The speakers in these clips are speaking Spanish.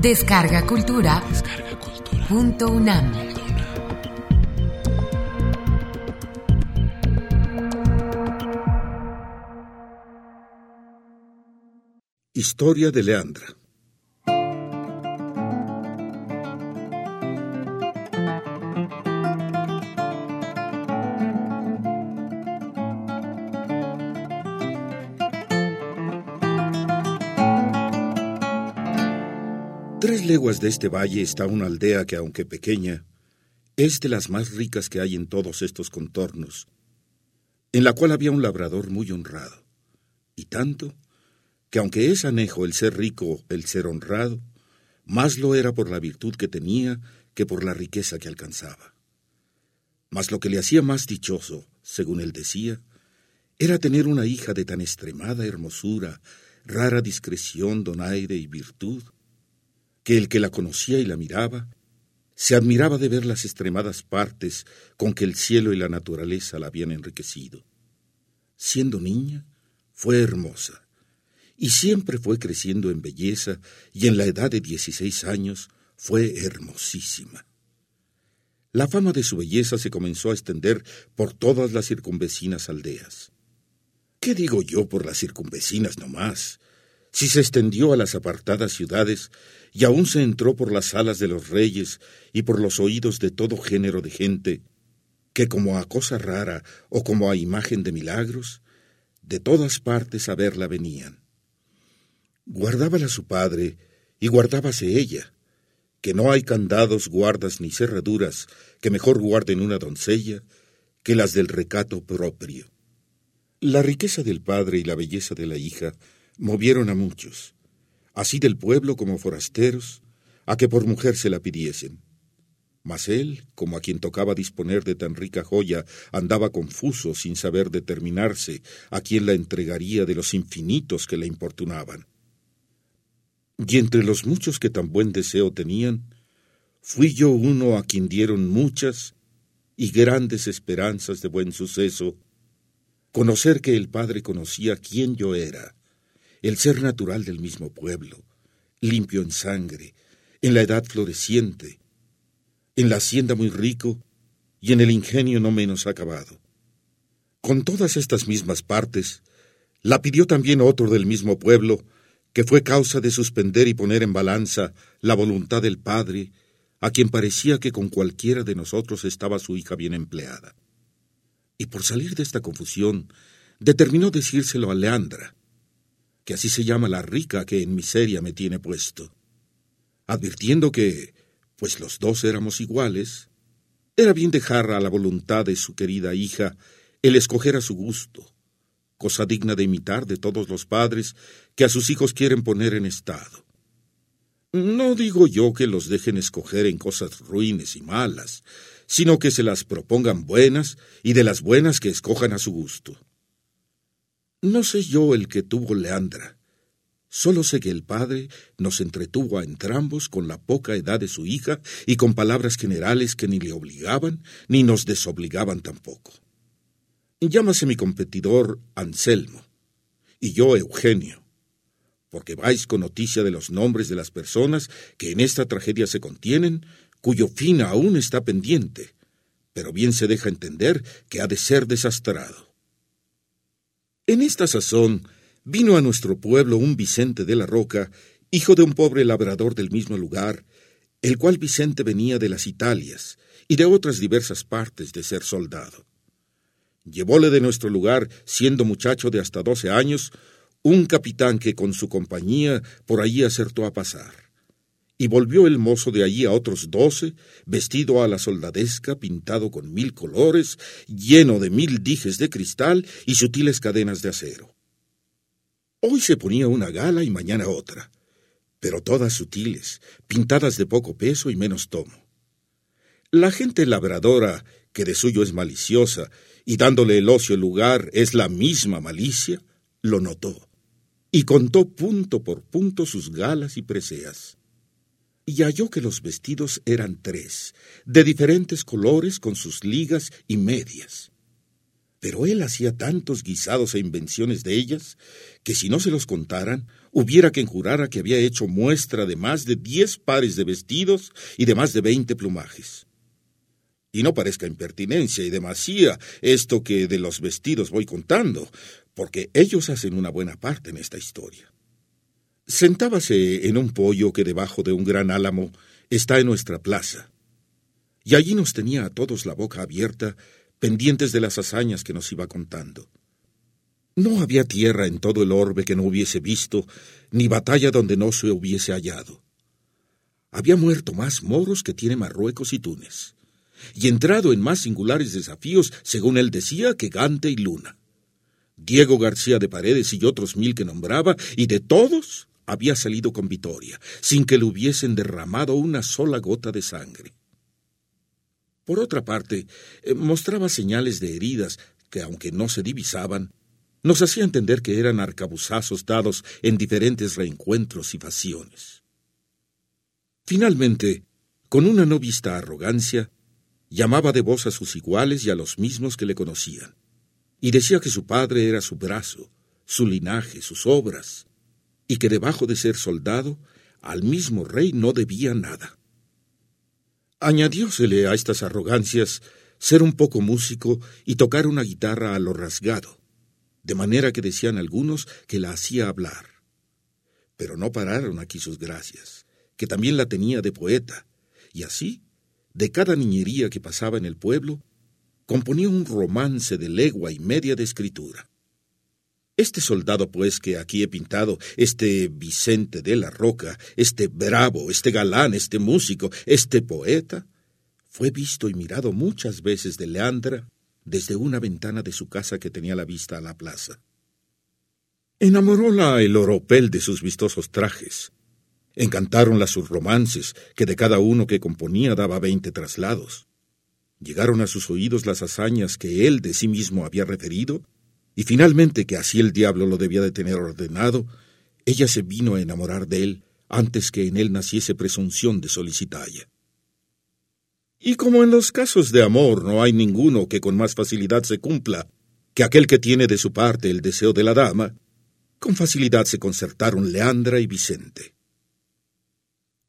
Descarga Cultura. Punto UNAM. Historia de Leandra. Tres leguas de este valle está una aldea que, aunque pequeña, es de las más ricas que hay en todos estos contornos, en la cual había un labrador muy honrado, y tanto que aunque es anejo el ser rico, el ser honrado, más lo era por la virtud que tenía que por la riqueza que alcanzaba. Mas lo que le hacía más dichoso, según él decía, era tener una hija de tan extremada hermosura, rara discreción, donaire y virtud, que el que la conocía y la miraba, se admiraba de ver las extremadas partes con que el cielo y la naturaleza la habían enriquecido. Siendo niña, fue hermosa, y siempre fue creciendo en belleza, y en la edad de dieciséis años fue hermosísima. La fama de su belleza se comenzó a extender por todas las circunvecinas aldeas. ¿Qué digo yo por las circunvecinas nomás? Si se extendió a las apartadas ciudades y aún se entró por las salas de los reyes y por los oídos de todo género de gente, que como a cosa rara o como a imagen de milagros, de todas partes a verla venían. Guardábala su padre y guardábase ella, que no hay candados, guardas ni cerraduras que mejor guarden una doncella que las del recato propio. La riqueza del padre y la belleza de la hija movieron a muchos, así del pueblo como forasteros, a que por mujer se la pidiesen. Mas él, como a quien tocaba disponer de tan rica joya, andaba confuso sin saber determinarse a quién la entregaría de los infinitos que la importunaban. Y entre los muchos que tan buen deseo tenían, fui yo uno a quien dieron muchas y grandes esperanzas de buen suceso, conocer que el Padre conocía quién yo era, el ser natural del mismo pueblo, limpio en sangre, en la edad floreciente, en la hacienda muy rico y en el ingenio no menos acabado. Con todas estas mismas partes, la pidió también otro del mismo pueblo, que fue causa de suspender y poner en balanza la voluntad del Padre, a quien parecía que con cualquiera de nosotros estaba su hija bien empleada. Y por salir de esta confusión, determinó decírselo a Leandra, que así se llama la rica que en miseria me tiene puesto, advirtiendo que, pues los dos éramos iguales, era bien dejar a la voluntad de su querida hija el escoger a su gusto, cosa digna de imitar de todos los padres que a sus hijos quieren poner en estado. No digo yo que los dejen escoger en cosas ruines y malas, sino que se las propongan buenas y de las buenas que escojan a su gusto. No sé yo el que tuvo Leandra. Solo sé que el padre nos entretuvo a entrambos con la poca edad de su hija y con palabras generales que ni le obligaban ni nos desobligaban tampoco. Llámase mi competidor Anselmo y yo Eugenio, porque vais con noticia de los nombres de las personas que en esta tragedia se contienen, cuyo fin aún está pendiente, pero bien se deja entender que ha de ser desastrado. En esta sazón vino a nuestro pueblo un Vicente de la Roca, hijo de un pobre labrador del mismo lugar, el cual Vicente venía de las Italias y de otras diversas partes de ser soldado. Llevóle de nuestro lugar, siendo muchacho de hasta doce años, un capitán que con su compañía por allí acertó a pasar y volvió el mozo de allí a otros doce, vestido a la soldadesca, pintado con mil colores, lleno de mil dijes de cristal y sutiles cadenas de acero. Hoy se ponía una gala y mañana otra, pero todas sutiles, pintadas de poco peso y menos tomo. La gente labradora, que de suyo es maliciosa, y dándole el ocio el lugar es la misma malicia, lo notó, y contó punto por punto sus galas y preseas y halló que los vestidos eran tres, de diferentes colores con sus ligas y medias. Pero él hacía tantos guisados e invenciones de ellas que si no se los contaran, hubiera quien jurara que había hecho muestra de más de diez pares de vestidos y de más de veinte plumajes. Y no parezca impertinencia y demasía esto que de los vestidos voy contando, porque ellos hacen una buena parte en esta historia. Sentábase en un pollo que debajo de un gran álamo está en nuestra plaza, y allí nos tenía a todos la boca abierta pendientes de las hazañas que nos iba contando. No había tierra en todo el orbe que no hubiese visto, ni batalla donde no se hubiese hallado. Había muerto más moros que tiene Marruecos y Túnez, y entrado en más singulares desafíos, según él decía, que Gante y Luna. Diego García de Paredes y otros mil que nombraba, y de todos había salido con victoria, sin que le hubiesen derramado una sola gota de sangre. Por otra parte, eh, mostraba señales de heridas que, aunque no se divisaban, nos hacía entender que eran arcabuzazos dados en diferentes reencuentros y faciones. Finalmente, con una no vista arrogancia, llamaba de voz a sus iguales y a los mismos que le conocían, y decía que su padre era su brazo, su linaje, sus obras, y que debajo de ser soldado, al mismo rey no debía nada. Añadiósele a estas arrogancias ser un poco músico y tocar una guitarra a lo rasgado, de manera que decían algunos que la hacía hablar. Pero no pararon aquí sus gracias, que también la tenía de poeta, y así, de cada niñería que pasaba en el pueblo, componía un romance de legua y media de escritura. Este soldado, pues, que aquí he pintado, este Vicente de la Roca, este bravo, este galán, este músico, este poeta, fue visto y mirado muchas veces de Leandra desde una ventana de su casa que tenía la vista a la plaza. Enamoróla el oropel de sus vistosos trajes. Encantáronla sus romances, que de cada uno que componía daba veinte traslados. Llegaron a sus oídos las hazañas que él de sí mismo había referido y finalmente que así el diablo lo debía de tener ordenado, ella se vino a enamorar de él antes que en él naciese presunción de solicitalla. Y como en los casos de amor no hay ninguno que con más facilidad se cumpla que aquel que tiene de su parte el deseo de la dama, con facilidad se concertaron Leandra y Vicente.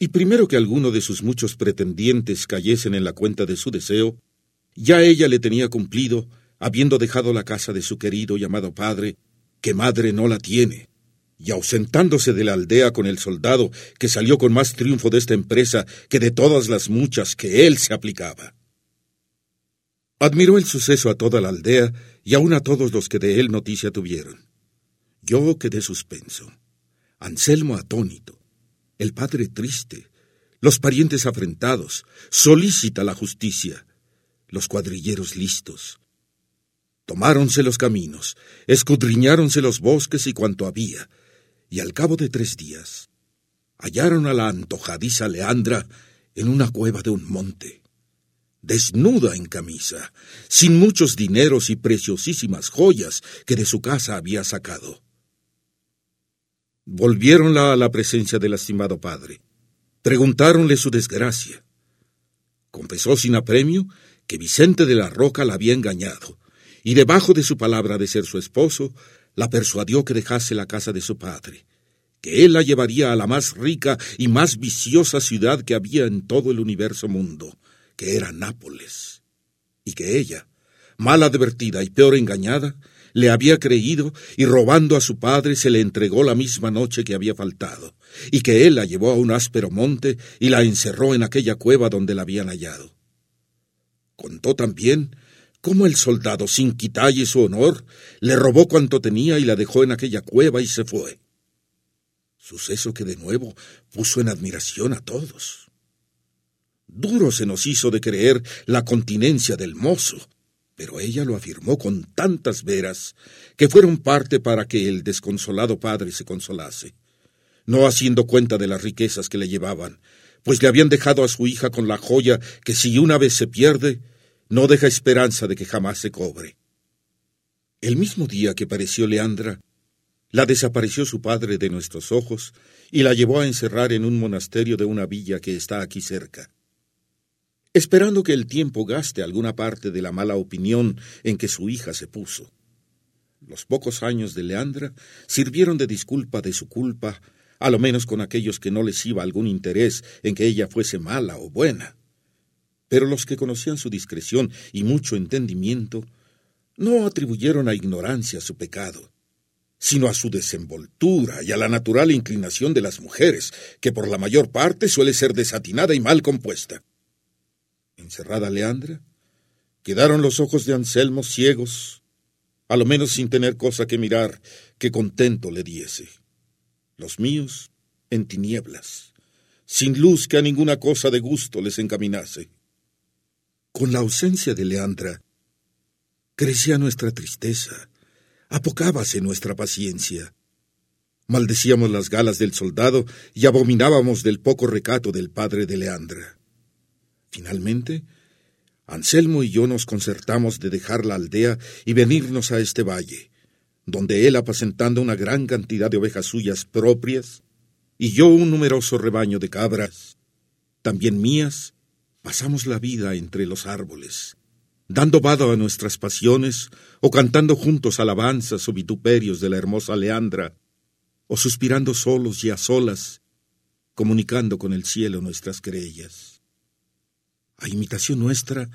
Y primero que alguno de sus muchos pretendientes cayesen en la cuenta de su deseo, ya ella le tenía cumplido habiendo dejado la casa de su querido y amado padre, que madre no la tiene, y ausentándose de la aldea con el soldado que salió con más triunfo de esta empresa que de todas las muchas que él se aplicaba. Admiró el suceso a toda la aldea y aun a todos los que de él noticia tuvieron. Yo quedé suspenso, Anselmo atónito, el padre triste, los parientes afrentados, solícita la justicia, los cuadrilleros listos, Tomáronse los caminos, escudriñáronse los bosques y cuanto había, y al cabo de tres días hallaron a la antojadiza Leandra en una cueva de un monte, desnuda en camisa, sin muchos dineros y preciosísimas joyas que de su casa había sacado. Volviéronla a la presencia del lastimado padre. Preguntáronle su desgracia. Confesó sin apremio que Vicente de la Roca la había engañado y debajo de su palabra de ser su esposo, la persuadió que dejase la casa de su padre, que él la llevaría a la más rica y más viciosa ciudad que había en todo el universo mundo, que era Nápoles, y que ella, mal advertida y peor engañada, le había creído y robando a su padre se le entregó la misma noche que había faltado, y que él la llevó a un áspero monte y la encerró en aquella cueva donde la habían hallado. Contó también cómo el soldado, sin quitalle su honor, le robó cuanto tenía y la dejó en aquella cueva y se fue. Suceso que de nuevo puso en admiración a todos. Duro se nos hizo de creer la continencia del mozo, pero ella lo afirmó con tantas veras que fueron parte para que el desconsolado padre se consolase, no haciendo cuenta de las riquezas que le llevaban, pues le habían dejado a su hija con la joya que si una vez se pierde, no deja esperanza de que jamás se cobre. El mismo día que pareció Leandra, la desapareció su padre de nuestros ojos y la llevó a encerrar en un monasterio de una villa que está aquí cerca. esperando que el tiempo gaste alguna parte de la mala opinión en que su hija se puso. Los pocos años de Leandra sirvieron de disculpa de su culpa, a lo menos con aquellos que no les iba algún interés en que ella fuese mala o buena. Pero los que conocían su discreción y mucho entendimiento no atribuyeron a ignorancia su pecado, sino a su desenvoltura y a la natural inclinación de las mujeres, que por la mayor parte suele ser desatinada y mal compuesta. Encerrada Leandra, quedaron los ojos de Anselmo ciegos, a lo menos sin tener cosa que mirar que contento le diese. Los míos en tinieblas, sin luz que a ninguna cosa de gusto les encaminase. Con la ausencia de Leandra, crecía nuestra tristeza, apocábase nuestra paciencia. Maldecíamos las galas del soldado y abominábamos del poco recato del padre de Leandra. Finalmente, Anselmo y yo nos concertamos de dejar la aldea y venirnos a este valle, donde él apacentando una gran cantidad de ovejas suyas propias, y yo un numeroso rebaño de cabras, también mías, pasamos la vida entre los árboles, dando vado a nuestras pasiones, o cantando juntos alabanzas o vituperios de la hermosa Leandra, o suspirando solos y a solas, comunicando con el cielo nuestras querellas. A imitación nuestra,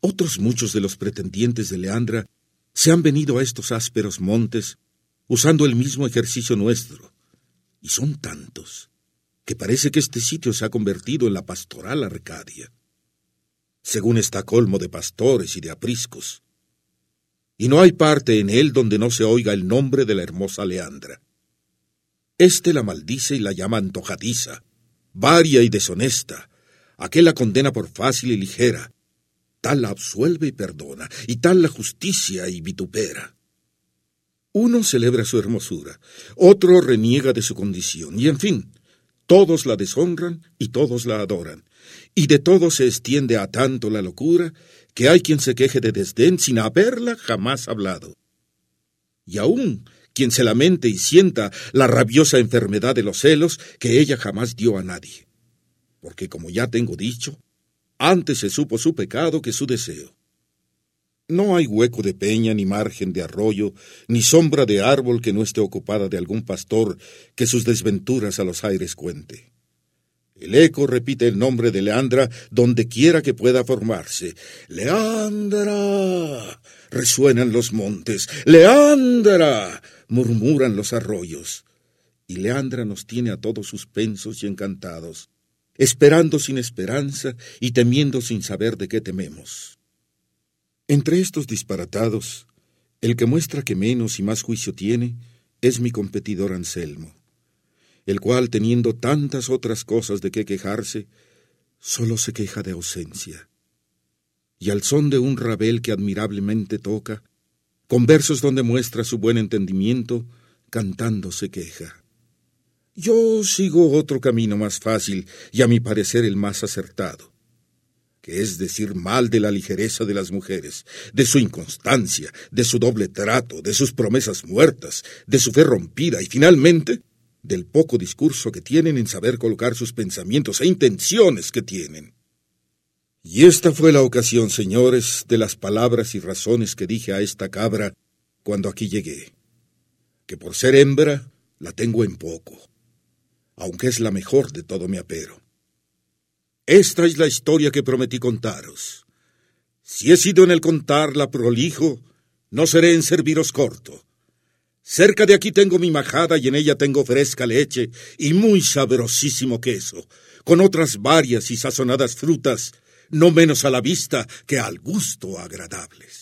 otros muchos de los pretendientes de Leandra se han venido a estos ásperos montes usando el mismo ejercicio nuestro, y son tantos que parece que este sitio se ha convertido en la pastoral Arcadia. Según está colmo de pastores y de apriscos. Y no hay parte en él donde no se oiga el nombre de la hermosa Leandra. Este la maldice y la llama antojadiza, varia y deshonesta. Aquel la condena por fácil y ligera. Tal la absuelve y perdona, y tal la justicia y vitupera. Uno celebra su hermosura, otro reniega de su condición, y en fin, todos la deshonran y todos la adoran, y de todos se extiende a tanto la locura que hay quien se queje de desdén sin haberla jamás hablado. Y aún quien se lamente y sienta la rabiosa enfermedad de los celos que ella jamás dio a nadie. Porque como ya tengo dicho, antes se supo su pecado que su deseo. No hay hueco de peña, ni margen de arroyo, ni sombra de árbol que no esté ocupada de algún pastor que sus desventuras a los aires cuente. El eco repite el nombre de Leandra donde quiera que pueda formarse. ¡Leandra! resuenan los montes. ¡Leandra! murmuran los arroyos. Y Leandra nos tiene a todos suspensos y encantados, esperando sin esperanza y temiendo sin saber de qué tememos. Entre estos disparatados, el que muestra que menos y más juicio tiene es mi competidor Anselmo, el cual, teniendo tantas otras cosas de qué quejarse, solo se queja de ausencia. Y al son de un rabel que admirablemente toca, con versos donde muestra su buen entendimiento, cantando se queja. Yo sigo otro camino más fácil y a mi parecer el más acertado que es decir mal de la ligereza de las mujeres, de su inconstancia, de su doble trato, de sus promesas muertas, de su fe rompida y finalmente del poco discurso que tienen en saber colocar sus pensamientos e intenciones que tienen. Y esta fue la ocasión, señores, de las palabras y razones que dije a esta cabra cuando aquí llegué, que por ser hembra la tengo en poco, aunque es la mejor de todo mi apero. Esta es la historia que prometí contaros. Si he sido en el contarla prolijo, no seré en serviros corto. Cerca de aquí tengo mi majada y en ella tengo fresca leche y muy sabrosísimo queso, con otras varias y sazonadas frutas, no menos a la vista que al gusto agradables.